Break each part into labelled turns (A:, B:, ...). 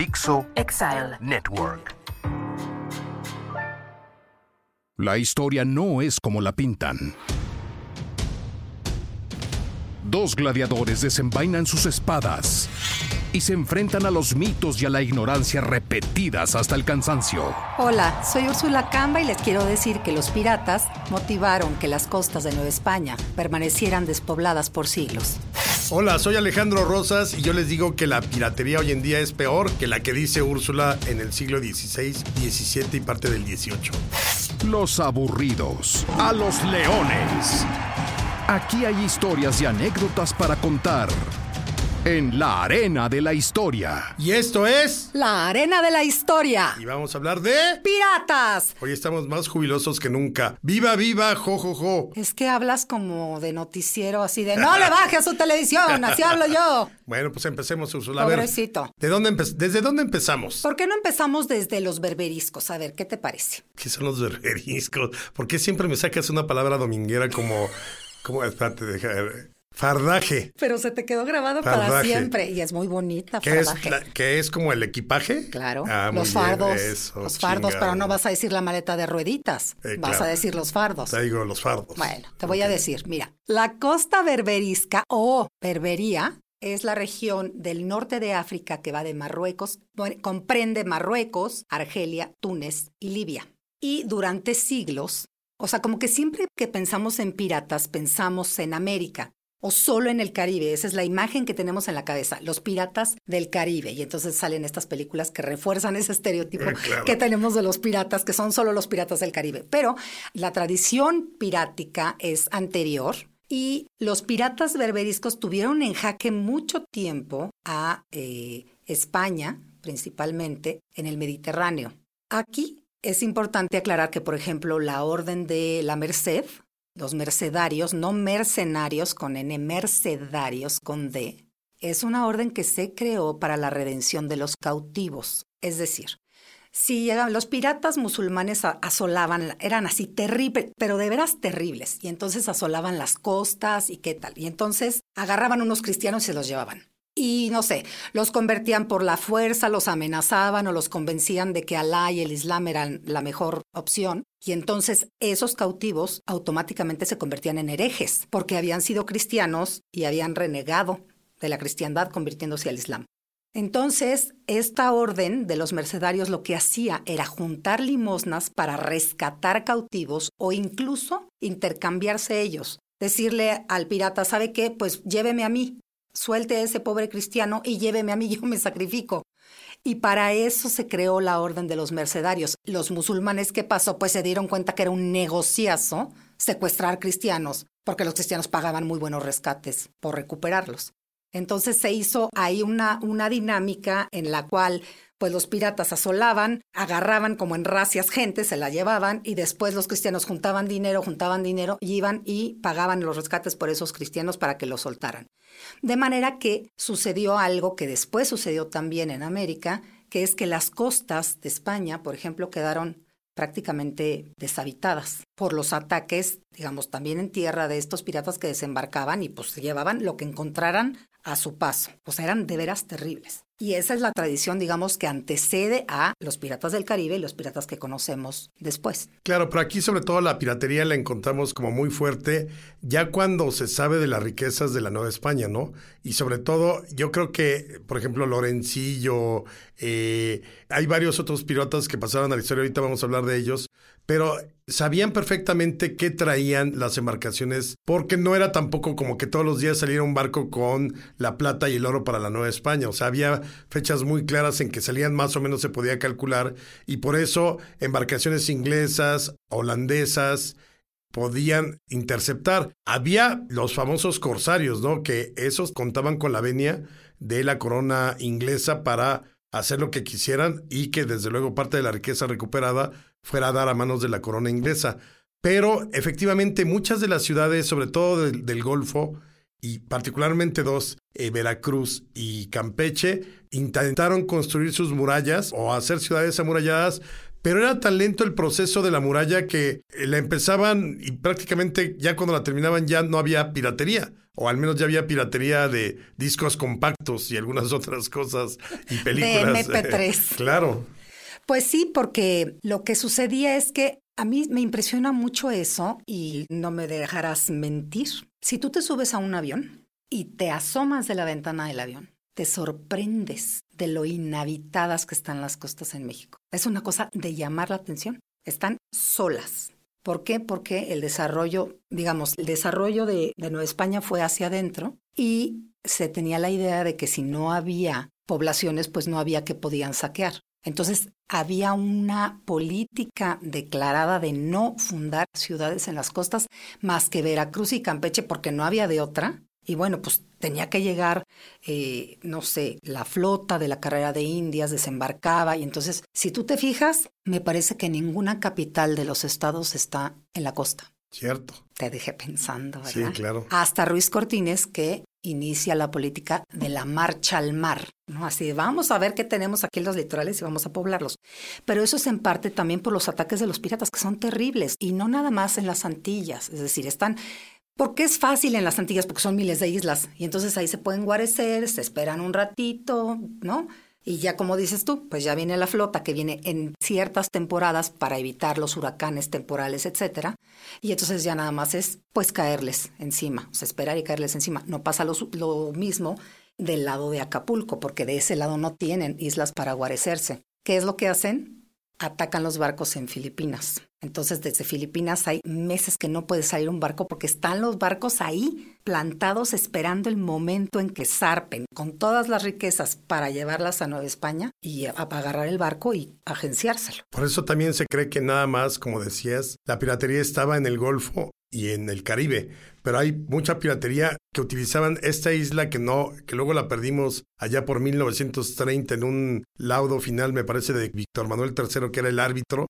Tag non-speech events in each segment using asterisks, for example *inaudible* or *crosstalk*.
A: Dixo Exile Network.
B: La historia no es como la pintan. Dos gladiadores desenvainan sus espadas y se enfrentan a los mitos y a la ignorancia repetidas hasta el cansancio.
C: Hola, soy Úrsula Camba y les quiero decir que los piratas motivaron que las costas de Nueva España permanecieran despobladas por siglos.
D: Hola, soy Alejandro Rosas y yo les digo que la piratería hoy en día es peor que la que dice Úrsula en el siglo XVI, XVII y parte del XVIII.
B: Los aburridos, a los leones. Aquí hay historias y anécdotas para contar en la arena de la historia.
D: Y esto es...
C: La arena de la historia.
D: Y vamos a hablar de...
C: ¡Piratas!
D: Hoy estamos más jubilosos que nunca. ¡Viva, viva, jo, jo, jo!
C: Es que hablas como de noticiero, así de no le baje a su televisión, así hablo yo. *laughs*
D: Bueno, pues empecemos, Ursula.
C: Pobrecito.
D: ¿de dónde ¿Desde dónde empezamos?
C: ¿Por qué no empezamos desde los berberiscos? A ver, ¿qué te parece?
D: ¿Qué son los berberiscos? ¿Por qué siempre me sacas una palabra dominguera como... como espérate, deja... Fardaje.
C: Pero se te quedó grabado para siempre y es muy bonita.
D: ¿Qué es, ¿Que es como el equipaje?
C: Claro. Ah, los fardos. los fardos, pero no vas a decir la maleta de rueditas. Eh, vas a decir los fardos.
D: Te digo los fardos.
C: Bueno, te voy a decir, mira, la costa berberisca o berbería es la región del norte de África que va de Marruecos, comprende Marruecos, Argelia, Túnez y Libia. Y durante siglos, o sea, como que siempre que pensamos en piratas, pensamos en América o solo en el Caribe. Esa es la imagen que tenemos en la cabeza, los piratas del Caribe. Y entonces salen estas películas que refuerzan ese estereotipo *laughs* eh, que tenemos de los piratas, que son solo los piratas del Caribe. Pero la tradición pirática es anterior. Y los piratas berberiscos tuvieron en jaque mucho tiempo a eh, España, principalmente en el Mediterráneo. Aquí es importante aclarar que, por ejemplo, la Orden de la Merced, los mercedarios, no mercenarios con N, mercedarios con D, es una orden que se creó para la redención de los cautivos. Es decir, si llegaban, los piratas musulmanes asolaban, eran así terribles, pero de veras terribles, y entonces asolaban las costas y qué tal. Y entonces agarraban unos cristianos y se los llevaban y no sé, los convertían por la fuerza, los amenazaban o los convencían de que Alá y el Islam eran la mejor opción. Y entonces esos cautivos automáticamente se convertían en herejes, porque habían sido cristianos y habían renegado de la cristiandad convirtiéndose al Islam. Entonces, esta orden de los mercedarios lo que hacía era juntar limosnas para rescatar cautivos o incluso intercambiarse ellos. Decirle al pirata, ¿sabe qué? Pues lléveme a mí, suelte a ese pobre cristiano y lléveme a mí, *laughs* yo me sacrifico. Y para eso se creó la Orden de los Mercedarios. Los musulmanes, ¿qué pasó? Pues se dieron cuenta que era un negociazo secuestrar cristianos, porque los cristianos pagaban muy buenos rescates por recuperarlos. Entonces se hizo ahí una, una dinámica en la cual pues los piratas asolaban, agarraban como en racias gente, se la llevaban y después los cristianos juntaban dinero, juntaban dinero y iban y pagaban los rescates por esos cristianos para que los soltaran. De manera que sucedió algo que después sucedió también en América, que es que las costas de España, por ejemplo, quedaron prácticamente deshabitadas por los ataques, digamos, también en tierra de estos piratas que desembarcaban y pues llevaban lo que encontraran a su paso. O sea, eran de veras terribles. Y esa es la tradición, digamos, que antecede a los piratas del Caribe y los piratas que conocemos después.
D: Claro, pero aquí sobre todo la piratería la encontramos como muy fuerte ya cuando se sabe de las riquezas de la Nueva España, ¿no? Y sobre todo, yo creo que, por ejemplo, Lorencillo, eh, hay varios otros piratas que pasaron a la historia, ahorita vamos a hablar de ellos, pero sabían perfectamente qué traían las embarcaciones, porque no era tampoco como que todos los días saliera un barco con la plata y el oro para la Nueva España, o sea, había fechas muy claras en que salían más o menos se podía calcular, y por eso embarcaciones inglesas, holandesas, podían interceptar. Había los famosos corsarios, ¿no? Que esos contaban con la venia de la corona inglesa para hacer lo que quisieran y que desde luego parte de la riqueza recuperada fuera a dar a manos de la corona inglesa. Pero efectivamente muchas de las ciudades, sobre todo del, Golfo, y particularmente dos, eh, Veracruz y Campeche, intentaron construir sus murallas o hacer ciudades amuralladas, pero era tan lento el proceso de la muralla que eh, la empezaban y prácticamente ya cuando la terminaban ya no había piratería, o al menos ya había piratería de discos compactos y algunas *laughs* otras cosas y películas.
C: De MP3. *laughs*
D: claro.
C: Pues sí, porque lo que sucedía es que a mí me impresiona mucho eso y no me dejarás mentir. Si tú te subes a un avión y te asomas de la ventana del avión, te sorprendes de lo inhabitadas que están las costas en México. Es una cosa de llamar la atención. Están solas. ¿Por qué? Porque el desarrollo, digamos, el desarrollo de, de Nueva España fue hacia adentro y se tenía la idea de que si no había poblaciones, pues no había que podían saquear. Entonces había una política declarada de no fundar ciudades en las costas más que Veracruz y Campeche porque no había de otra. Y bueno, pues tenía que llegar, eh, no sé, la flota de la carrera de Indias desembarcaba y entonces, si tú te fijas, me parece que ninguna capital de los estados está en la costa.
D: Cierto.
C: Te dejé pensando, ¿verdad?
D: Sí, claro.
C: Hasta Ruiz Cortines, que inicia la política de la marcha al mar, ¿no? Así de, vamos a ver qué tenemos aquí en los litorales y vamos a poblarlos. Pero eso es en parte también por los ataques de los piratas, que son terribles, y no nada más en las Antillas, es decir, están... Porque es fácil en las Antillas, porque son miles de islas, y entonces ahí se pueden guarecer, se esperan un ratito, ¿no? Y ya como dices tú, pues ya viene la flota que viene en ciertas temporadas para evitar los huracanes temporales, etcétera. Y entonces ya nada más es pues caerles encima, o sea, esperar y caerles encima. No pasa lo, lo mismo del lado de Acapulco, porque de ese lado no tienen islas para guarecerse. ¿Qué es lo que hacen? Atacan los barcos en Filipinas. Entonces, desde Filipinas hay meses que no puede salir un barco porque están los barcos ahí plantados esperando el momento en que zarpen con todas las riquezas para llevarlas a Nueva España y a agarrar el barco y agenciárselo.
D: Por eso también se cree que nada más, como decías, la piratería estaba en el Golfo y en el Caribe, pero hay mucha piratería que utilizaban esta isla que no, que luego la perdimos allá por 1930 en un laudo final, me parece, de Víctor Manuel III, que era el árbitro,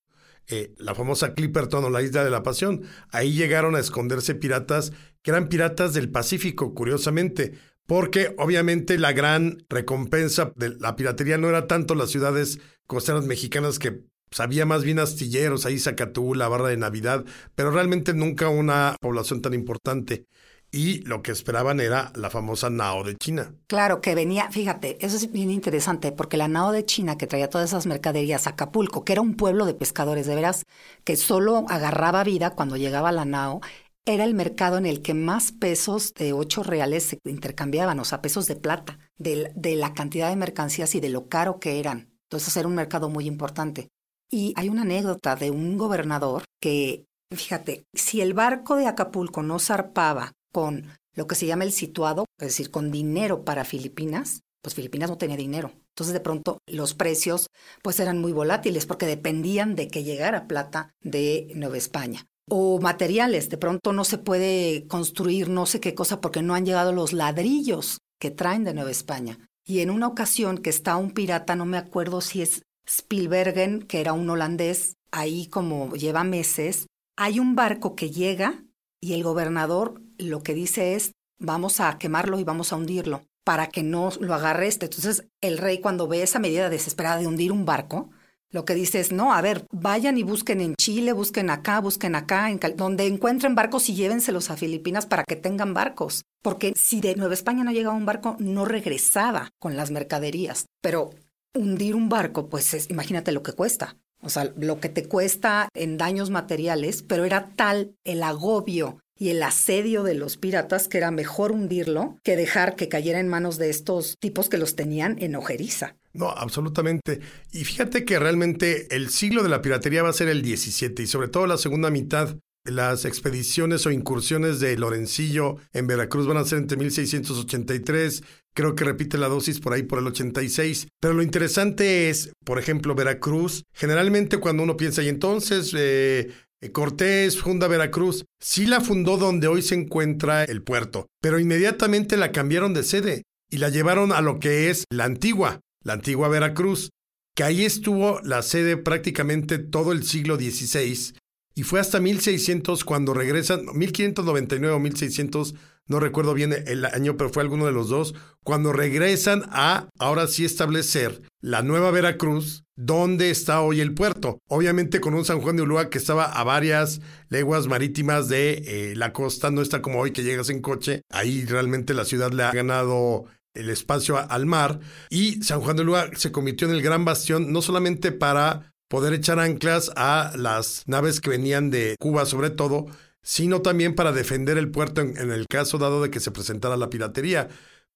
D: eh, la famosa Clipperton o la Isla de la Pasión. Ahí llegaron a esconderse piratas que eran piratas del Pacífico, curiosamente, porque obviamente la gran recompensa de la piratería no era tanto las ciudades costeras mexicanas que pues, había más bien astilleros, ahí Zacatú, la barra de Navidad, pero realmente nunca una población tan importante. Y lo que esperaban era la famosa Nao de China.
C: Claro, que venía, fíjate, eso es bien interesante, porque la Nao de China que traía todas esas mercaderías Acapulco, que era un pueblo de pescadores, de veras, que solo agarraba vida cuando llegaba la Nao, era el mercado en el que más pesos de ocho reales se intercambiaban, o sea, pesos de plata, de, de la cantidad de mercancías y de lo caro que eran. Entonces era un mercado muy importante. Y hay una anécdota de un gobernador que, fíjate, si el barco de Acapulco no zarpaba con lo que se llama el situado, es decir, con dinero para Filipinas, pues Filipinas no tenía dinero. Entonces de pronto los precios pues eran muy volátiles porque dependían de que llegara plata de Nueva España. O materiales, de pronto no se puede construir no sé qué cosa porque no han llegado los ladrillos que traen de Nueva España. Y en una ocasión que está un pirata, no me acuerdo si es Spielbergen, que era un holandés, ahí como lleva meses, hay un barco que llega y el gobernador lo que dice es, vamos a quemarlo y vamos a hundirlo para que no lo agarre este. Entonces el rey cuando ve esa medida desesperada de hundir un barco, lo que dice es, no, a ver, vayan y busquen en Chile, busquen acá, busquen acá, en donde encuentren barcos y llévenselos a Filipinas para que tengan barcos. Porque si de Nueva España no llegaba un barco, no regresaba con las mercaderías. Pero hundir un barco, pues imagínate lo que cuesta. O sea, lo que te cuesta en daños materiales, pero era tal el agobio y el asedio de los piratas que era mejor hundirlo que dejar que cayera en manos de estos tipos que los tenían en ojeriza.
D: No, absolutamente. Y fíjate que realmente el siglo de la piratería va a ser el 17 y sobre todo la segunda mitad las expediciones o incursiones de Lorencillo en Veracruz van a ser entre 1683, creo que repite la dosis por ahí por el 86. Pero lo interesante es, por ejemplo, Veracruz, generalmente cuando uno piensa, y entonces eh, Cortés funda Veracruz, sí la fundó donde hoy se encuentra el puerto, pero inmediatamente la cambiaron de sede y la llevaron a lo que es la antigua, la antigua Veracruz, que ahí estuvo la sede prácticamente todo el siglo XVI y fue hasta 1600 cuando regresan, 1599 o 1600, no recuerdo bien el año, pero fue alguno de los dos, cuando regresan a ahora sí establecer la nueva Veracruz, donde está hoy el puerto. Obviamente con un San Juan de Ulúa que estaba a varias leguas marítimas de eh, la costa, no está como hoy que llegas en coche, ahí realmente la ciudad le ha ganado el espacio al mar y San Juan de Ulúa se convirtió en el gran bastión no solamente para poder echar anclas a las naves que venían de Cuba sobre todo, sino también para defender el puerto en, el caso dado de que se presentara la piratería.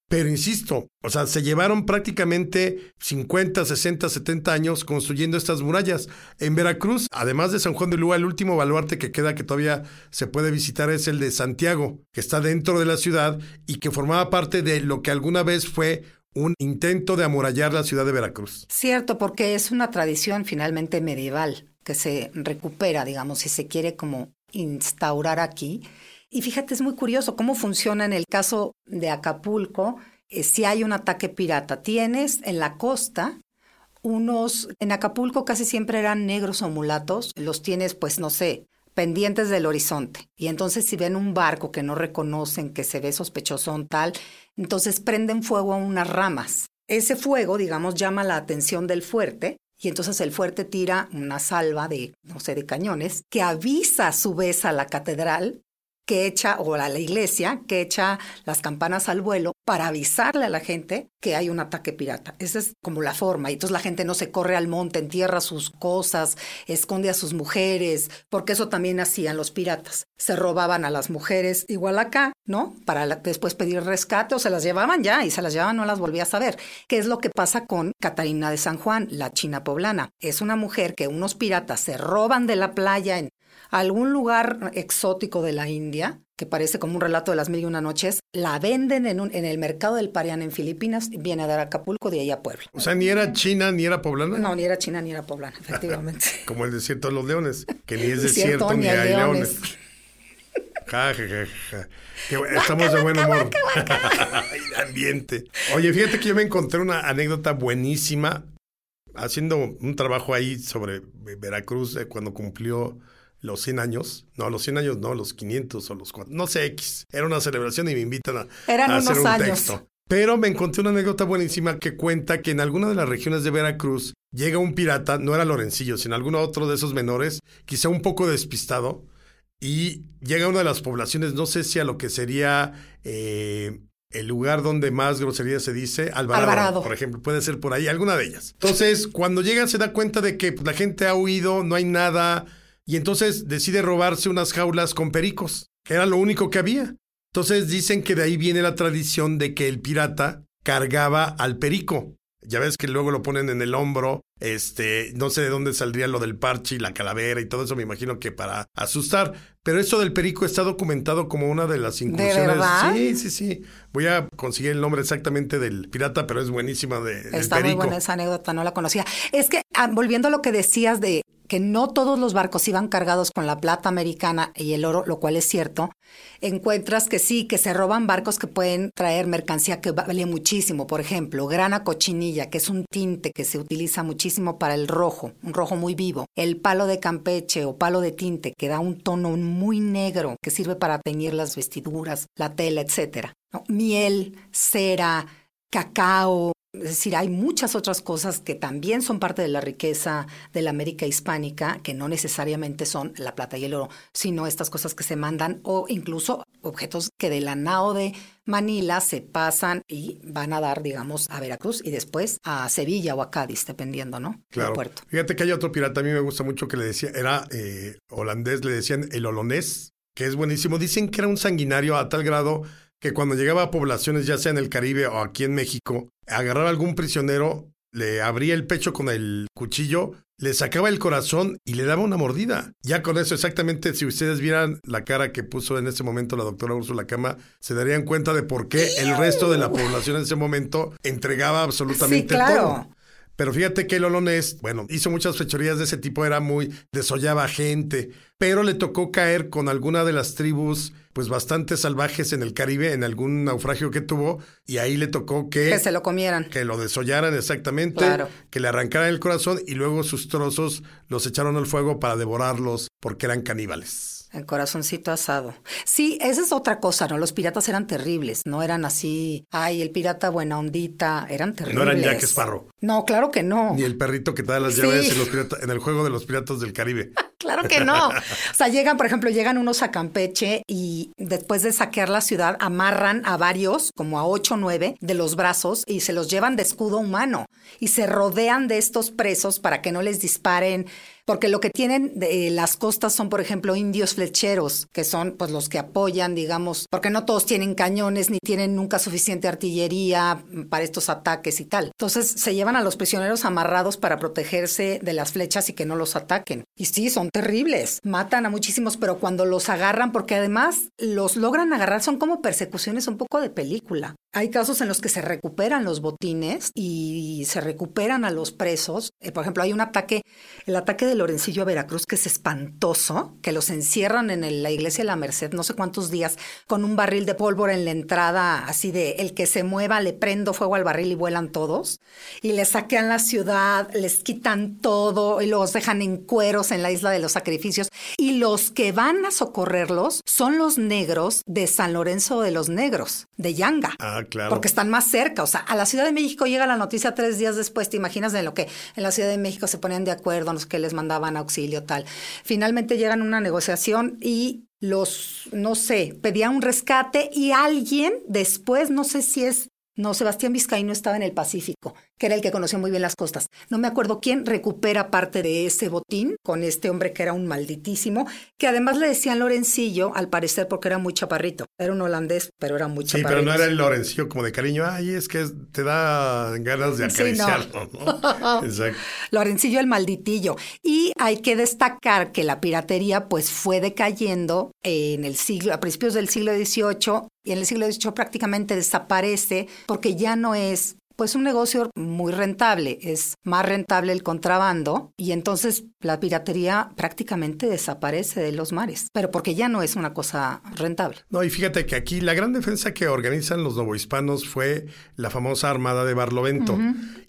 D: Pero insisto, o sea, se llevaron prácticamente 50, 60, 70 años construyendo estas murallas. En Veracruz, además de San Juan de Lua, el último baluarte que queda que todavía se puede visitar es el de Santiago, que está dentro de la ciudad y que formaba parte de lo que alguna vez fue un intento de amurallar la ciudad de Veracruz.
C: Cierto, porque es una tradición finalmente medieval que se recupera, digamos, si se quiere como instaurar aquí y fíjate, es muy curioso cómo funciona en el caso de Acapulco. Eh, si hay un ataque pirata, tienes en la costa unos, en Acapulco casi siempre eran negros o mulatos, los tienes pues no sé, pendientes del horizonte. Y entonces si ven un barco que no reconocen, que se ve sospechoso tal, entonces prenden fuego a unas ramas. Ese fuego, digamos, llama la atención del fuerte y entonces el fuerte tira una salva de, no sé, de cañones, que avisa a su vez a la catedral que echa, o a la iglesia, que echa las campanas al vuelo para avisarle a la gente que hay un ataque pirata. Esa es como la forma. Y entonces la gente no se corre al monte, entierra sus cosas, esconde a sus mujeres, porque eso también hacían los piratas. Se robaban a las mujeres igual acá, ¿no? Para después pedir rescate o se las llevaban ya y se las llevaban, no las volvía a saber. ¿Qué es lo que pasa con Catarina de San Juan, la china poblana? Es una mujer que unos piratas se roban de la playa en algún lugar exótico de la India, que parece como un relato de las mil y una noches, la venden en, un, en el mercado del Parián en Filipinas, viene a dar a Acapulco, de ahí a Puebla.
D: O sea, ni era china ni era poblana.
C: No, ni era china ni era poblana, efectivamente. *laughs*
D: como el desierto de los leones, que ni es *laughs* desierto, ni, hay leones. *laughs* Ja, ja, ja, Estamos de buen humor. ambiente. Oye, fíjate que yo me encontré una anécdota buenísima haciendo un trabajo ahí sobre Veracruz eh, cuando cumplió los 100 años, no, los 100 años no, los 500 o los 4, no sé, X. Era una celebración y me invitan a, hacer un texto. Pero me encontré una anécdota buenísima que cuenta que en alguna de las regiones de Veracruz llega un pirata, no era Lorencillo, sino alguno otro de esos menores, quizá un poco despistado, y llega a una de las poblaciones, no sé si a lo que sería eh, el lugar donde más grosería se dice, Alvarado, por ejemplo, puede ser por ahí, alguna de ellas. Entonces, cuando llega se da cuenta de que la gente ha huido, no hay nada, y entonces decide robarse unas jaulas con pericos, que era lo único que había. Entonces dicen que de ahí viene la tradición de que el pirata cargaba al perico. Ya ves que luego lo ponen en el hombro, este, no sé de dónde saldría lo del parche y la calavera y todo eso, me imagino que para asustar. Pero eso del perico está documentado como una de las incursiones. Sí, sí, sí. Voy a conseguir el nombre exactamente del pirata, pero es buenísima de.
C: Está muy buena esa anécdota, no la conocía. Es que, ah, volviendo a lo que decías de que no todos los barcos iban cargados con la plata americana y el oro, lo cual es cierto, encuentras que sí, que se roban barcos que pueden traer mercancía que vale muchísimo. Por ejemplo, grana cochinilla, que es un tinte que se utiliza muchísimo para el rojo, un rojo muy vivo. El palo de Campeche o palo de tinte, que da un tono muy negro, que sirve para teñir las vestiduras, la tela, etc. Miel, cera, cacao, es decir, hay muchas otras cosas que también son parte de la riqueza de la América hispánica, que no necesariamente son la plata y el oro, sino estas cosas que se mandan o incluso objetos que de la nao de Manila se pasan y van a dar, digamos, a Veracruz y después a Sevilla o a Cádiz, dependiendo, ¿no?
D: Claro. puerto. Fíjate que hay otro pirata, a mí me gusta mucho que le decía, era eh, holandés, le decían el holonés, que es buenísimo. Dicen que era un sanguinario a tal grado que cuando llegaba a poblaciones, ya sea en el Caribe o aquí en México, agarraba a algún prisionero, le abría el pecho con el cuchillo, le sacaba el corazón y le daba una mordida. Ya con eso, exactamente, si ustedes vieran la cara que puso en ese momento la doctora Úrsula Cama, se darían cuenta de por qué el resto de la población en ese momento entregaba absolutamente todo. Pero fíjate que el olonés, bueno, hizo muchas fechorías de ese tipo, era muy, desollaba gente, pero le tocó caer con alguna de las tribus pues bastante salvajes en el Caribe, en algún naufragio que tuvo, y ahí le tocó que...
C: Que se lo comieran.
D: Que lo desollaran exactamente,
C: Claro.
D: que le arrancaran el corazón y luego sus trozos los echaron al fuego para devorarlos porque eran caníbales.
C: El corazoncito asado. Sí, esa es otra cosa, ¿no? Los piratas eran terribles, no eran así, ay, el pirata buena ondita, eran terribles.
D: No eran Jack Sparrow.
C: No, claro que no.
D: Ni el perrito que te da las
C: Sí.
D: llaves en, los pirata- en el juego de los piratas del Caribe. *laughs*
C: Claro que no. O sea, llegan, por ejemplo, llegan unos a Campeche y después de saquear la ciudad, amarran a varios, como a ocho o nueve, de los brazos y se los llevan de escudo humano y se rodean de estos presos para que no les disparen. Porque lo que tienen de las costas son, por ejemplo, indios flecheros, que son pues los que apoyan, digamos, porque no todos tienen cañones ni tienen nunca suficiente artillería para estos ataques y tal. Entonces se llevan a los prisioneros amarrados para protegerse de las flechas y que no los ataquen. Y sí, son terribles. Matan a muchísimos, pero cuando los agarran, porque además los logran agarrar, son como persecuciones un poco de película. Hay casos en los que se recuperan los botines y se recuperan a los presos. Eh, por ejemplo, hay un ataque, el ataque de Lorencillo a Veracruz, que es espantoso, que los encierran en la iglesia de la Merced no sé cuántos días con un barril de pólvora en la entrada, así de el que se mueva, le prendo fuego al barril y vuelan todos. Y les saquean la ciudad, les quitan todo y los dejan en cueros en la isla de los sacrificios. Y los que van a socorrerlos son los negros de San Lorenzo de los Negros, de Yanga.
D: Ah,
C: Porque están más cerca. O sea, a la Ciudad de México llega la noticia tres días después. ¿Te imaginas de lo que en la Ciudad de México se ponían de acuerdo, los que les mandaban auxilio, tal? Finalmente llegan a una negociación y los, no sé, pedían un rescate y alguien después, no sé si es, no, Sebastián Vizcaíno estaba en el Pacífico, que era el que conocía muy bien las costas. No me acuerdo quién recupera parte de ese botín con este hombre que era un malditísimo, que además le decían Lorencillo, al parecer porque era muy chaparrito. Era un holandés, pero era muy
D: Sí,
C: chaparrito.
D: pero no era el Lorencillo como de cariño. Ay, es que te da ganas de
C: Sí, no.
D: acariciarlo, ¿no? *laughs* Exacto.
C: Lorencillo el malditillo. Y hay que destacar que la piratería pues fue decayendo en el siglo, a principios del siglo XVIII y en el siglo XVIII prácticamente desaparece porque ya no es pues un negocio muy rentable, es más rentable el contrabando y entonces la piratería prácticamente desaparece de los mares, pero porque ya no es una cosa rentable.
D: No, y fíjate que aquí la gran defensa que organizan los novohispanos fue la famosa Armada de Barlovento.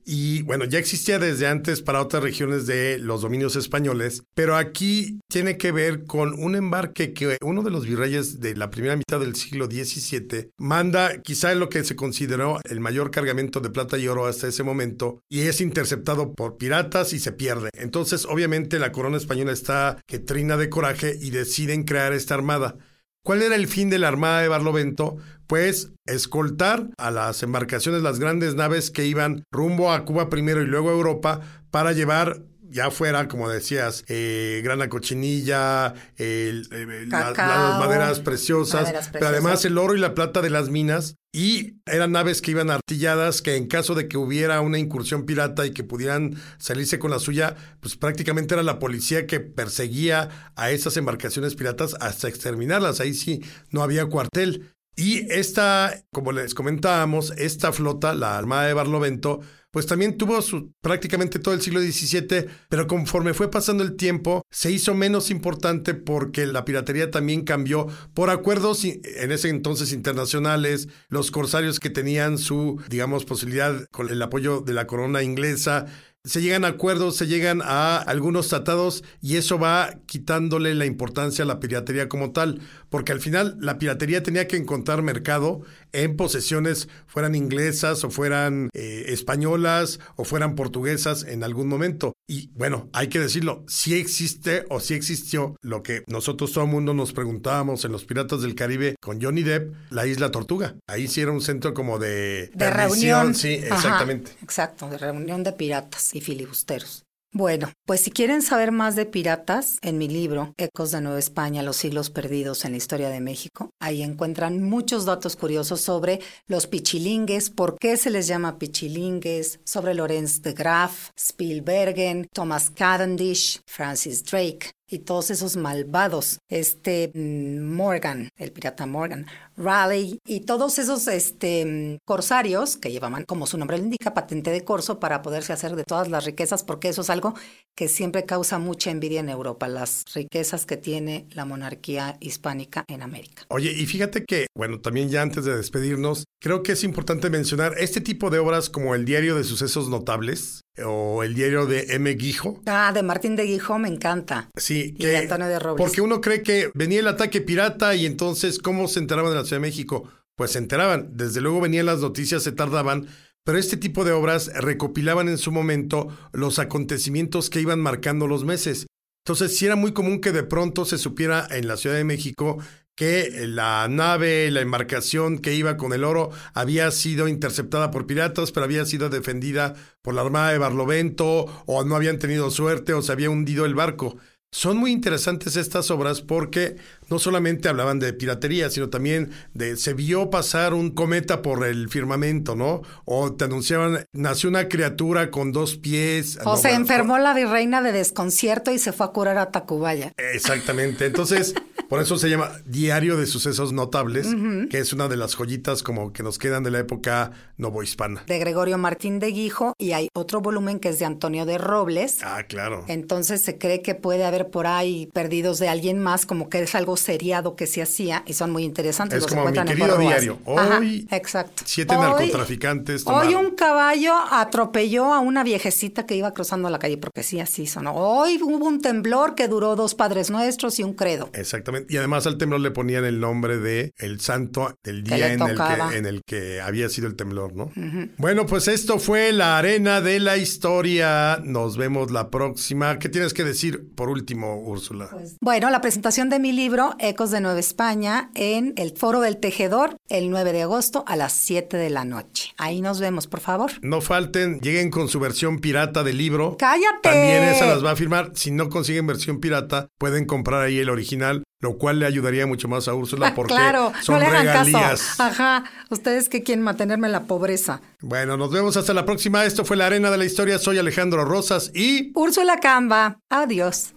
D: Y bueno, ya existía desde antes para otras regiones de los dominios españoles, pero aquí tiene que ver con un embarque que uno de los virreyes de la primera mitad del siglo XVII manda quizá lo que se consideró el mayor cargamento de plata y oro hasta ese momento y es interceptado por piratas y se pierde. Entonces, obviamente, la corona española está que trina de coraje y deciden crear esta armada. ¿Cuál era el fin de la Armada de Barlovento? Pues escoltar a las embarcaciones, las grandes naves que iban rumbo a Cuba primero y luego a Europa para llevar ya fuera, como decías, eh, grana cochinilla, el- eh, la- las maderas preciosas,
C: maderas
D: pero además
C: preciosas.
D: el oro y la plata de las minas. Y eran naves que iban artilladas, que en caso de que hubiera una incursión pirata y que pudieran salirse con la suya, pues prácticamente era la policía que perseguía a esas embarcaciones piratas hasta exterminarlas. Ahí sí no había cuartel. Y esta, como les comentábamos, esta flota, la Armada de Barlovento, pues también tuvo su, prácticamente todo el siglo XVII, pero conforme fue pasando el tiempo, se hizo menos importante porque la piratería también cambió por acuerdos en ese entonces internacionales, los corsarios que tenían su, digamos, posibilidad con el apoyo de la corona inglesa, se llegan a acuerdos, se llegan a algunos tratados y eso va quitándole la importancia a la piratería como tal, porque al final la piratería tenía que encontrar mercado en posesiones, fueran inglesas o fueran eh, españolas o fueran portuguesas en algún momento. Y bueno, hay que decirlo, si existe o si existió lo que nosotros todo el mundo nos preguntábamos en Los Piratas del Caribe con Johnny Depp, la isla Tortuga. Ahí sí era un centro como de,
C: De reunión.
D: Sí,
C: Ajá,
D: exactamente.
C: exacto, de reunión de piratas y filibusteros. Bueno, pues si quieren saber más de piratas, en mi libro, Ecos de Nueva España, los siglos perdidos en la historia de México, ahí encuentran muchos datos curiosos sobre los pichilingues, por qué se les llama pichilingues, sobre Lorenz de Graaf, Spielbergen, Thomas Cavendish, Francis Drake. Y todos esos malvados, este mm, Morgan, el pirata Morgan, Raleigh y todos esos este, mm, corsarios que llevaban, como su nombre le indica, patente de corso para poderse hacer de todas las riquezas, porque eso es algo que siempre causa mucha envidia en Europa, las riquezas que tiene la monarquía hispánica en América.
D: Oye, y fíjate que, bueno, también ya antes de despedirnos, creo que es importante mencionar este tipo de obras como el Diario de Sucesos Notables o el Diario de M. Guijo.
C: Ah, de Martín de Guijo me encanta.
D: Sí,
C: y de Antonio de Robles.
D: Porque uno cree que venía el ataque pirata y entonces, ¿cómo se enteraban de la Ciudad de México? Pues se enteraban. Desde luego venían las noticias, se tardaban, pero este tipo de obras recopilaban en su momento los acontecimientos que iban marcando los meses. Entonces, sí era muy común que de pronto se supiera en la Ciudad de México que la nave, la embarcación que iba con el oro había sido interceptada por piratas, pero había sido defendida por la Armada de Barlovento, o no habían tenido suerte, o se había hundido el barco. Son muy interesantes estas obras porque no solamente hablaban de piratería, sino también de se vio pasar un cometa por el firmamento, ¿no? O te anunciaban, nació una criatura con dos pies.
C: O se enfermó la virreina de desconcierto y se fue a curar a Tacubaya.
D: Exactamente. Entonces, *laughs* por eso se llama Diario de Sucesos Notables, que es una de las joyitas como que nos quedan de la época novohispana.
C: De Gregorio Martín de Guijo y hay otro volumen que es de Antonio de Robles.
D: Ah, claro.
C: Entonces se cree que puede haber por ahí perdidos de alguien más, como que es algo seriado que se hacía y son muy interesantes.
D: Es como mi querido diario. Hoy,
C: exacto.
D: siete narcotraficantes.
C: Hoy un caballo atropelló a una viejecita que iba cruzando la calle, porque sí, así sonó. Hoy hubo un temblor que duró dos Padres Nuestros y un credo.
D: Exactamente. Y además al temblor le ponían el nombre de el santo del día en el, que, en el, que, había sido el temblor, ¿no? Bueno, pues esto fue la arena de la historia. Nos vemos la próxima. ¿Qué tienes que decir por último? Úrsula?
C: Pues, bueno, la presentación de mi libro, Ecos de Nueva España, en el Foro del Tejedor, el 9 de agosto a las 7 de la noche. Ahí nos vemos, por favor.
D: No falten, lleguen con su versión pirata del libro.
C: ¡Cállate!
D: También esa las va a firmar. Si no consiguen versión pirata, pueden comprar ahí el original lo cual le ayudaría mucho más a Úrsula porque
C: claro,
D: son
C: no le
D: regalías.
C: Ajá, ustedes que quieren mantenerme en la pobreza.
D: Bueno, nos vemos hasta la próxima. Esto fue La Arena de la Historia. Soy Alejandro Rosas y
C: Úrsula Camba. Adiós.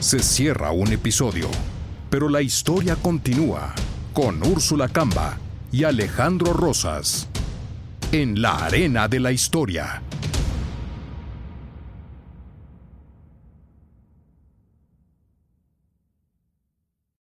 B: Se cierra un episodio, pero la historia continúa con Úrsula Camba y Alejandro Rosas en la arena de la historia.